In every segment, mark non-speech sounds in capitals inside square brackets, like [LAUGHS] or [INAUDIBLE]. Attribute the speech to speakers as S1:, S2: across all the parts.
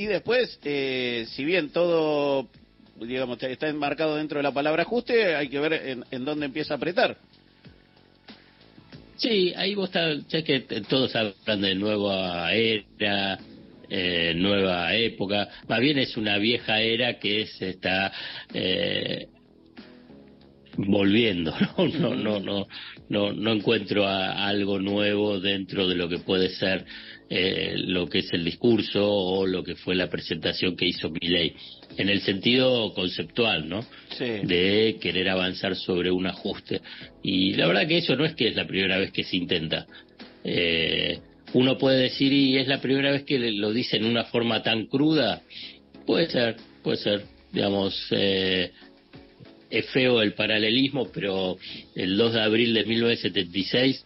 S1: y después, eh, si bien todo, digamos, está enmarcado dentro de la palabra ajuste, hay que ver en, dónde empieza a apretar.
S2: Sí, ahí vos ya que todos hablan de nueva era, eh, nueva época, más bien es una vieja era que se está eh, volviendo, [LAUGHS] ¿no? No, no, no, no, no encuentro algo nuevo dentro de lo que puede ser eh, lo que es el discurso o lo que fue la presentación que hizo Milley, en el sentido conceptual, ¿no? De querer avanzar sobre un ajuste. Y la verdad que eso no es que es la primera vez que se intenta. Eh, uno puede decir, y es la primera vez que lo dice en una forma tan cruda, puede ser, puede ser, digamos, eh, es feo el paralelismo, pero el 2 de abril de 1976,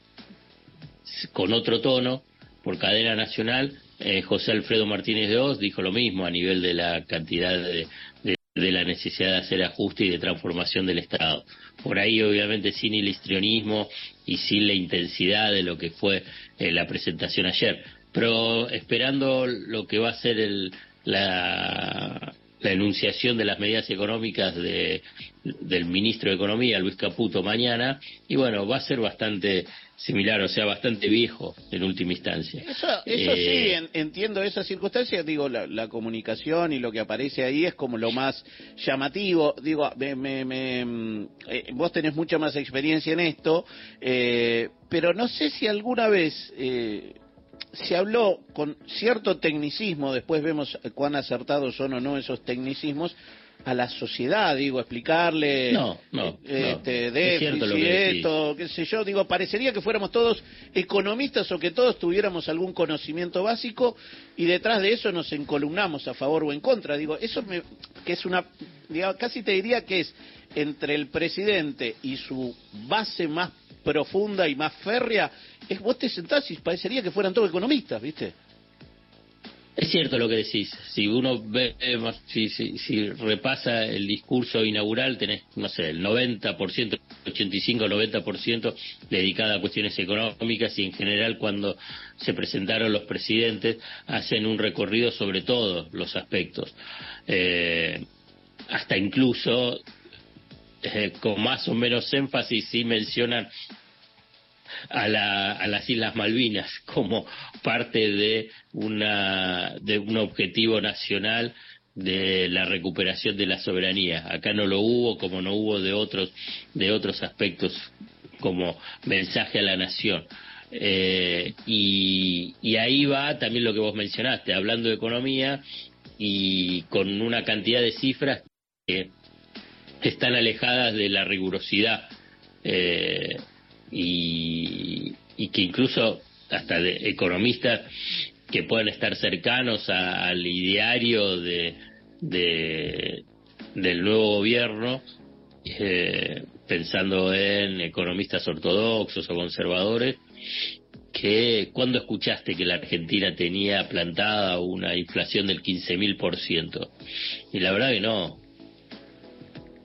S2: con otro tono, por cadena nacional, eh, José Alfredo Martínez de Oz dijo lo mismo a nivel de la cantidad de, de, la necesidad de hacer ajuste y de transformación del Estado. Por ahí, obviamente, sin el histrionismo y sin la intensidad de lo que fue eh, la presentación ayer. Pero esperando lo que va a ser el, la, la enunciación de las medidas económicas de, del ministro de Economía, Luis Caputo, mañana, y bueno, va a ser bastante similar, o sea, bastante viejo en última instancia.
S1: Eso, eso sí, eh, entiendo esa circunstancia, digo, la, comunicación y lo que aparece ahí es como lo más llamativo, digo, me, me, mm, eh, vos tenés mucha más experiencia en esto, eh, pero no sé si alguna vez se habló con cierto tecnicismo, después vemos cuán acertados son o no esos tecnicismos, a la sociedad, digo, explicarle
S2: no, no,
S1: este, déficit, esto, qué sé yo, digo, parecería que fuéramos todos economistas o que todos tuviéramos algún conocimiento básico y detrás de eso nos encolumnamos a favor o en contra, digo, eso me, que es una, digo, casi te diría que es entre el presidente y su base más profunda y más férrea, es vos te sentás y parecería que fueran todos economistas, ¿viste?
S2: Es cierto lo que decís. Si uno ve, si, si, si repasa el discurso inaugural, tenés, no sé, el 90%, 85-90% dedicado a cuestiones económicas y en general cuando se presentaron los presidentes hacen un recorrido sobre todos los aspectos. Eh, hasta incluso eh, con más o menos énfasis sí mencionan a, la, a las Islas Malvinas como parte de, una, de un objetivo nacional de la recuperación de la soberanía. Acá no lo hubo como no hubo de otros, de otros aspectos como mensaje a la nación. Eh, y, y ahí va también lo que vos mencionaste, hablando de economía y con una cantidad de cifras que, están alejadas de la rigurosidad eh, y, que incluso hasta de economistas que pueden estar cercanos al ideario de, del nuevo gobierno, eh, pensando en economistas ortodoxos o conservadores, que cuando escuchaste que la Argentina tenía plantada una inflación del 15.000%? Y la verdad que no.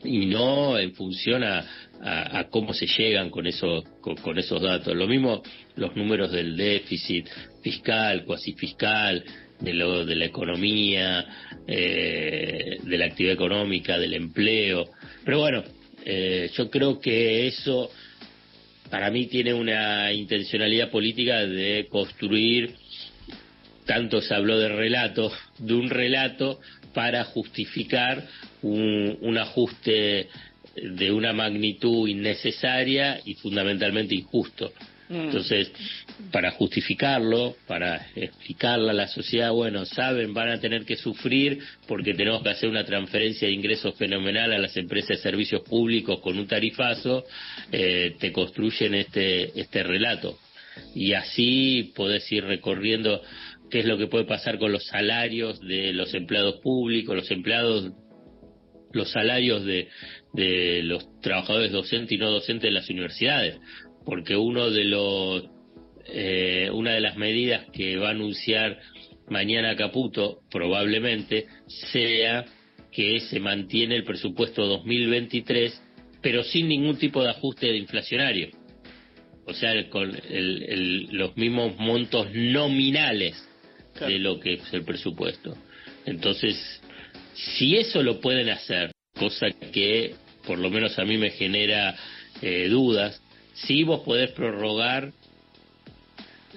S2: Y no en función a, a, cómo se llegan con esos, con, esos datos. Lo mismo los números del déficit fiscal, cuasi fiscal, de, lo, de la economía, eh, de la actividad económica, del empleo. Pero bueno, eh, yo creo que eso para mí tiene una intencionalidad política de construir, tanto se habló de relato, de un relato para justificar un, un ajuste de una magnitud innecesaria y fundamentalmente injusto. Mm. Entonces, para justificarlo, para explicarle a la sociedad, bueno, saben, van a tener que sufrir porque tenemos que hacer una transferencia de ingresos fenomenal a las empresas de servicios públicos con un tarifazo, eh, te construyen este, este relato. Y así podés ir recorriendo qué es lo que puede pasar con los salarios de los empleados públicos, los empleados los salarios de, de los trabajadores docentes y no docentes de las universidades, porque uno de los eh, una de las medidas que va a anunciar mañana Caputo probablemente sea que se mantiene el presupuesto 2023 pero sin ningún tipo de ajuste inflacionario. O sea con el, los mismos montos nominales de lo que es el presupuesto. Entonces, si eso lo pueden hacer, cosa que por lo menos a mí me genera eh, dudas, si vos podés prorrogar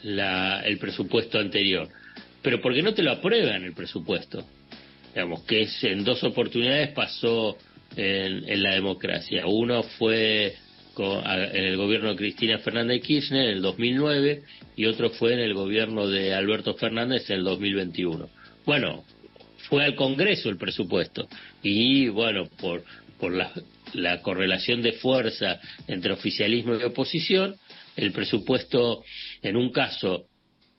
S2: la, el presupuesto anterior, pero porque no te lo aprueban el presupuesto, digamos que es, en dos oportunidades pasó en, en la democracia. Uno fue en el gobierno de Cristina Fernández Kirchner en el 2009 y otro fue en el gobierno de Alberto Fernández en el 2021. Bueno, fue al Congreso el presupuesto y bueno, por, por la, la correlación de fuerza entre oficialismo y oposición, el presupuesto en un caso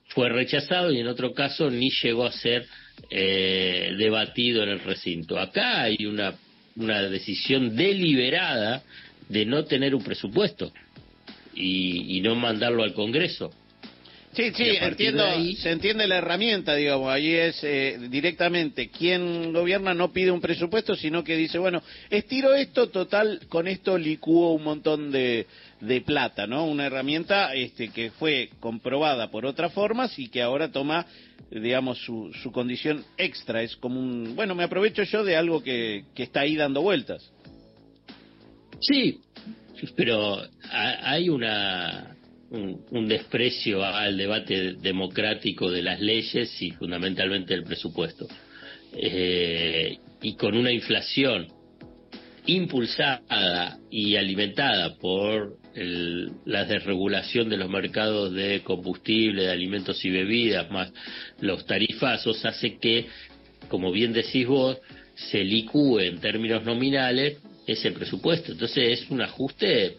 S2: fue rechazado y en otro caso ni llegó a ser eh, debatido en el recinto. Acá hay una, una decisión deliberada de no tener un presupuesto y, y no mandarlo al Congreso.
S1: Sí, sí, entiendo, se entiende la herramienta, digamos, ahí es eh, directamente, quien gobierna no pide un presupuesto, sino que dice, bueno, estiro esto, total, con esto licúo un montón de, de plata, ¿no? Una herramienta este, que fue comprobada por otras formas y que ahora toma, digamos, su, su condición extra, es como un, bueno, me aprovecho yo de algo que, que está ahí dando vueltas.
S2: Sí, pero hay una un, desprecio al debate democrático de las leyes y fundamentalmente el presupuesto. Eh, y con una inflación impulsada y alimentada por la desregulación de los mercados de combustible, de alimentos y bebidas, más los tarifazos, hace que, como bien decís vos, se licúe en términos nominales ese presupuesto. Entonces es un ajuste,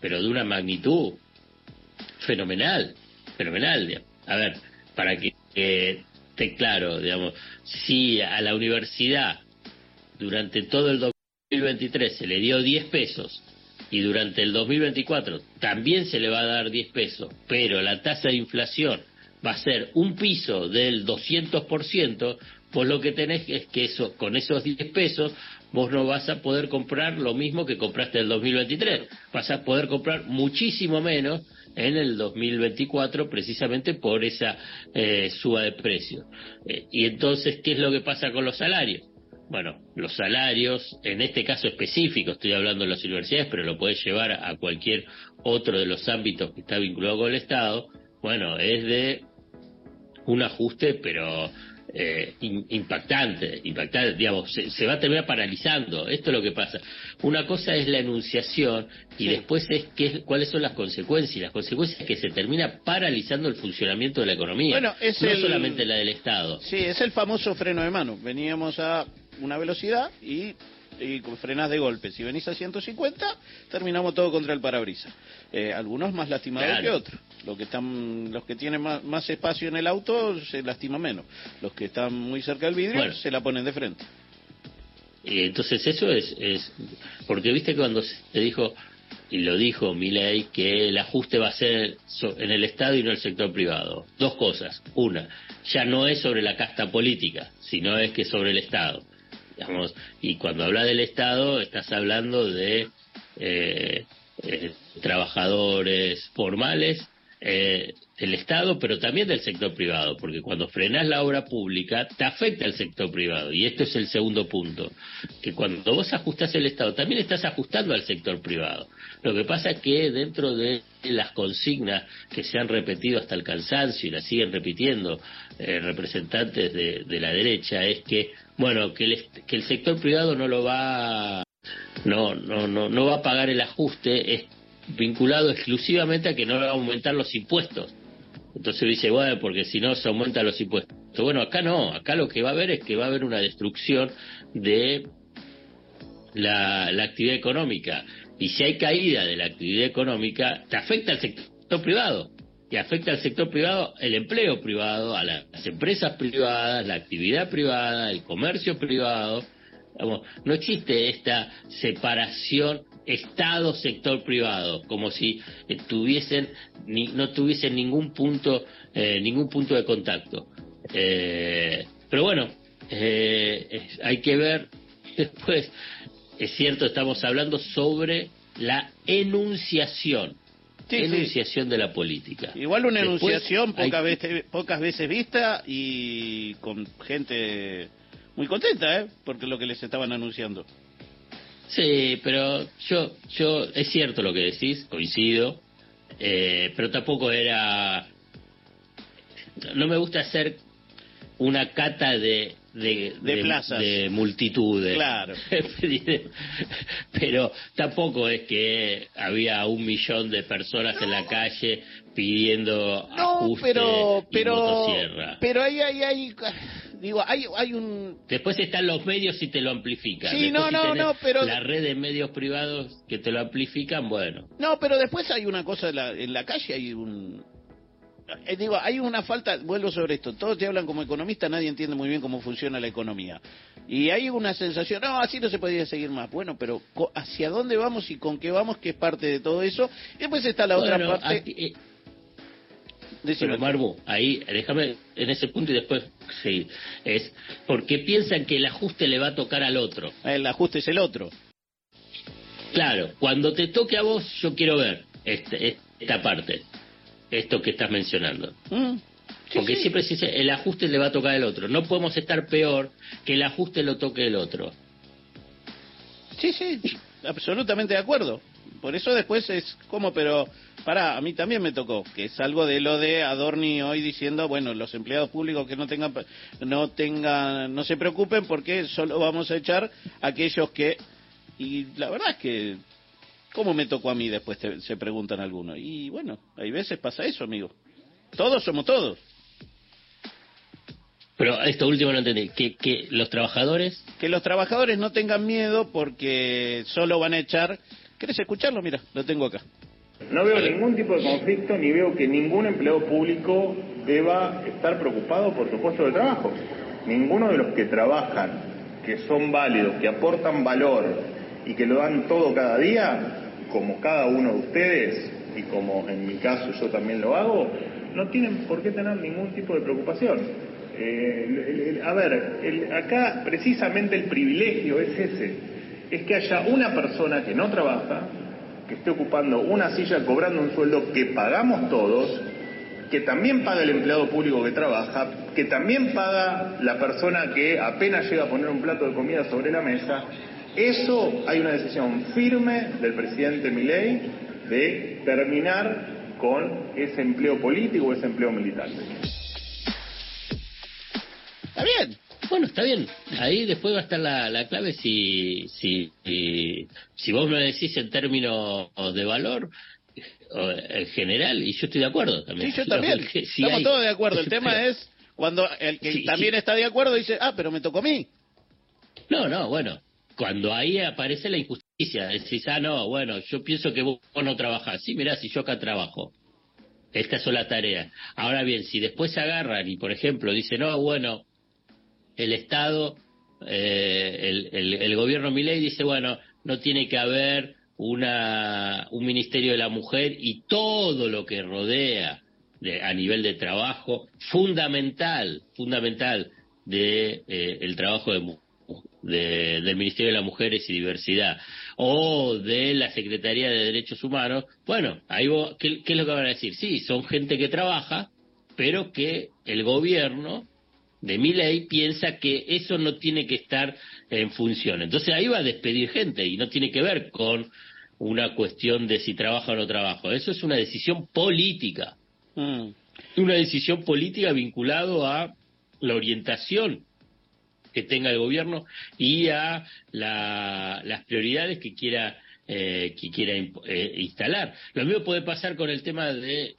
S2: pero de una magnitud fenomenal, fenomenal. A ver, para que esté claro, digamos, si a la universidad durante todo el 2023 se le dio 10 pesos y durante el 2024 también se le va a dar 10 pesos, pero la tasa de inflación va a ser un piso del 200%, pues lo que tenés es que eso, con esos 10 pesos vos no vas a poder comprar lo mismo que compraste en el 2023. Vas a poder comprar muchísimo menos en el 2024 precisamente por esa eh, suba de precios. Eh, y entonces, ¿qué es lo que pasa con los salarios? Bueno, los salarios, en este caso específico, estoy hablando de las universidades, pero lo puedes llevar a cualquier otro de los ámbitos que está vinculado con el Estado, bueno, es de un ajuste, pero eh, impactante, impactante, digamos, se, va a terminar paralizando. Esto es lo que pasa. Una cosa es la enunciación y después es qué, cuáles son las consecuencias. Las consecuencias es que se termina paralizando el funcionamiento de la economía, bueno, es no solamente la del Estado.
S1: Sí, es el famoso freno de mano. Veníamos a una velocidad y y frenas de golpe. Si venís a 150, terminamos todo contra el parabrisas. Eh, algunos más lastimados que otros. Los que están, los que tienen más, espacio en el auto se lastima menos. Los que están muy cerca del vidrio se la ponen de frente.
S2: Y entonces eso es, es porque viste cuando se dijo y lo dijo Milei que el ajuste va a ser en el Estado y no en el sector privado. Dos cosas. Una, ya no es sobre la casta política, sino es que sobre el Estado y cuando habla del Estado, estás hablando de eh, eh, trabajadores formales eh, del Estado, pero también del sector privado, porque cuando frenas la obra pública, te afecta el sector privado. Y este es el segundo punto, que cuando vos ajustás el Estado, también estás ajustando al sector privado. Lo que pasa es que dentro de las consignas que se han repetido hasta el cansancio y las siguen repitiendo eh, representantes de, de, la derecha, es que, bueno, que el, que el sector privado no lo va no, no, no, no va a pagar el ajuste, es vinculado exclusivamente a que no va a aumentar los impuestos. Entonces dice, bueno, porque si no se aumentan los impuestos. Bueno, acá no, acá lo que va a haber es que va a haber una destrucción de la, actividad económica. Y si hay caída de la actividad económica, te afecta al sector privado. Y afecta al sector privado, el empleo privado, a las empresas privadas, la actividad privada, el comercio privado. no existe esta separación Estado, sector privado, como si tuviesen, no tuviesen ningún punto, eh, ningún punto de contacto. Eh, pero bueno, eh, hay que ver [LAUGHS] después, es cierto, estamos hablando sobre la enunciación, enunciación de la política.
S1: Igual una enunciación pocas veces vista y con gente muy contenta, ¿eh? Porque lo que les estaban anunciando.
S2: Sí, pero yo, yo, es cierto lo que decís, coincido, eh, pero tampoco era, no me gusta hacer una cata de de,
S1: plazas.
S2: de multitudes.
S1: Claro. [LAUGHS]
S2: Pero tampoco es que había un millón de personas en la calle pidiendo
S1: no, pero, pero, Pero ahí hay, hay, digo, hay, hay un...
S2: Después están los medios y te lo amplifican.
S1: Sí, no, no, no, pero...
S2: La red de medios privados que te lo amplifican, bueno.
S1: No, pero después hay una cosa, en la, en la calle hay un eh, digo, hay una falta, vuelvo sobre esto, todos te hablan como economista, nadie entiende muy bien cómo funciona la economía. Y hay una sensación, no, así no se podría seguir más. Bueno, pero ¿hacia dónde vamos y con qué vamos? Que es parte de todo eso. Y después está la otra parte... Eh,
S2: pero Marbu, ahí, déjame en ese punto y después seguir. Es porque piensan que el ajuste le va a tocar al otro.
S1: El ajuste es el otro.
S2: Claro, cuando te toque a vos, yo quiero ver este, esta parte esto que estás mencionando. Mm. Porque siempre se dice, el ajuste le va a tocar el otro. No podemos estar peor que el ajuste lo toque el otro.
S1: Sí, sí, absolutamente de acuerdo. Por eso después es como, pero para, a mí también me tocó, que es algo de lo de Adorni hoy diciendo, bueno, los empleados públicos que no tengan, no tengan, no se preocupen porque solo vamos a echar a aquellos que, y la verdad es que ¿Cómo me tocó a mí después? se preguntan algunos. Y bueno, hay veces pasa eso, amigo. Todos somos todos.
S2: Pero esto último no entendí. ¿Que, ¿Que los trabajadores?
S1: Que los trabajadores no tengan miedo porque solo van a echar... ¿Querés escucharlo? Mira, lo tengo acá.
S3: No veo ningún tipo de conflicto ni veo que ningún empleado público deba estar preocupado por su puesto de trabajo. Ninguno de los que trabajan, que son válidos, que aportan valor y que lo dan todo cada día, como cada uno de ustedes, y como en mi caso yo también lo hago, no tienen por qué tener ningún tipo de preocupación. Eh, a ver, acá precisamente el privilegio es ese, es que haya una persona que no trabaja, que esté ocupando una silla cobrando un sueldo que pagamos todos, que también paga el empleado público que trabaja, que también paga la persona que apenas llega a poner un plato de comida sobre la mesa, eso hay una decisión firme del presidente Milei de terminar con ese empleo político, ese empleo militar.
S1: Está bien.
S2: Bueno, está bien. Ahí después va a estar la, clave si, si, si, vos me decís en términos de valor, en general, y yo estoy de acuerdo también.
S1: Sí, yo también. Estamos todos de acuerdo. El [LAUGHS] tema es cuando el que también está de acuerdo dice, ah, pero me tocó a mí.
S2: No, no, bueno, cuando ahí aparece la injusticia, decís, ah, no, bueno, yo pienso que vos no trabajás. Sí, mirá, si yo acá trabajo. Estas son las tareas. Ahora bien, si después se agarran y, por ejemplo, dicen, no, bueno, el Estado, eh, el, el, gobierno Milei dice, bueno, no tiene que haber una, un Ministerio de la Mujer y todo lo que rodea de, a nivel de trabajo, fundamental, fundamental de eh, el trabajo de mujeres del Ministerio de las Mujeres y Diversidad o de la Secretaría de Derechos Humanos, bueno, ahí ¿qué, es lo que van a decir? Sí, son gente que trabaja, pero que el gobierno de mi ley piensa que eso no tiene que estar en función. Entonces ahí va a despedir gente y no tiene que ver con una cuestión de si trabaja o no trabaja. Eso es una decisión política. Mm. Una decisión política vinculado a la orientación que tenga el gobierno y a las prioridades que quiera eh, que quiera eh, instalar. Lo mismo puede pasar con el tema de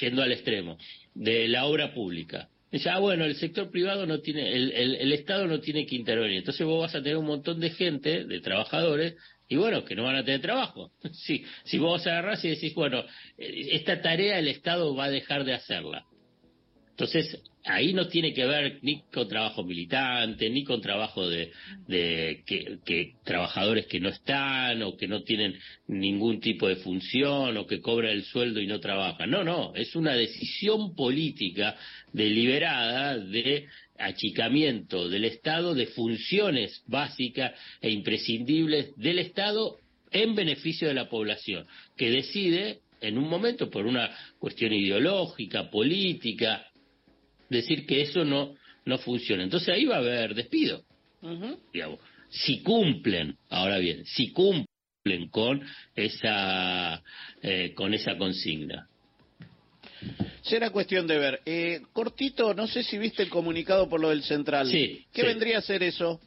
S2: yendo al extremo de la obra pública. Dice, ah, bueno, el sector privado no tiene, el, el, Estado no tiene que intervenir. Entonces vos vas a tener un montón de gente, de trabajadores, y bueno, que no van a tener trabajo. [LAUGHS] Sí, si vos agarrás y decís, bueno, eh, esta tarea el Estado va a dejar de hacerla. Entonces, ahí no tiene que ver ni con trabajo militante, ni con trabajo de, que, trabajadores que no están o que no tienen ningún tipo de función o que cobran el sueldo y no trabajan. No, no, es una decisión política deliberada de achicamiento del Estado de funciones básicas e imprescindibles del Estado en beneficio de la población, que decide en un momento por una cuestión ideológica, política, decir que eso no, no funciona. Entonces ahí va a haber despido, digamos. Si cumplen, ahora bien, si cumplen con esa, eh, con esa consigna.
S1: Será cuestión de ver. Eh, cortito, no sé si viste el comunicado por lo del central.
S2: Sí.
S1: ¿Qué vendría a ser eso?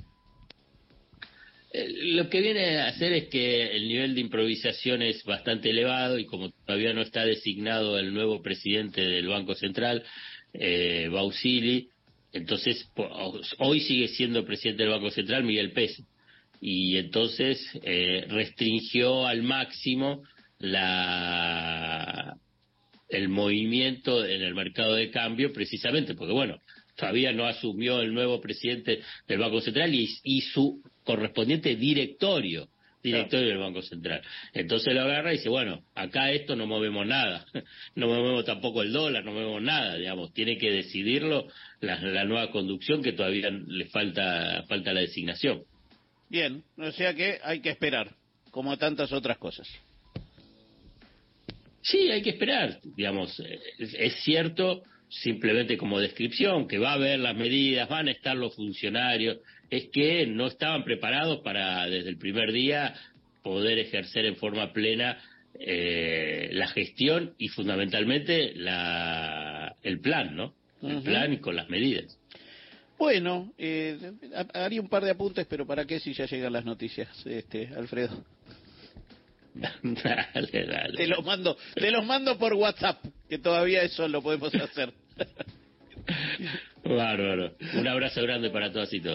S2: Eh, lo que viene a hacer es que el nivel de improvisación es bastante elevado y como todavía no está designado el nuevo presidente del Banco Central, eh, Bausili, entonces hoy sigue siendo presidente del Banco Central Miguel Pérez. Y entonces eh, restringió al máximo la el movimiento en el mercado de cambio precisamente porque bueno todavía no asumió el nuevo presidente del Banco Central y, su correspondiente directorio directorio del Banco Central. Entonces lo agarra y dice, bueno, acá esto no movemos nada, [LAUGHS] no movemos tampoco el dólar, no movemos nada, digamos, tiene que decidirlo la, nueva conducción que todavía le falta, falta la designación.
S1: Bien, o sea que hay que esperar, como tantas otras cosas.
S2: Sí, hay que esperar, digamos, es cierto simplemente como descripción, que va a haber las medidas, van a estar los funcionarios, es que no estaban preparados para desde el primer día poder ejercer en forma plena eh, la gestión y fundamentalmente la, el plan, ¿no? El plan y con las medidas.
S1: Bueno, eh, haría un par de apuntes, pero ¿para qué si ya llegan las noticias, este, Alfredo? [LAUGHS]
S2: dale, dale.
S1: Te los mando, te los mando por WhatsApp, que todavía eso lo podemos hacer.
S2: Bárbaro. Un abrazo grande para todas y todos.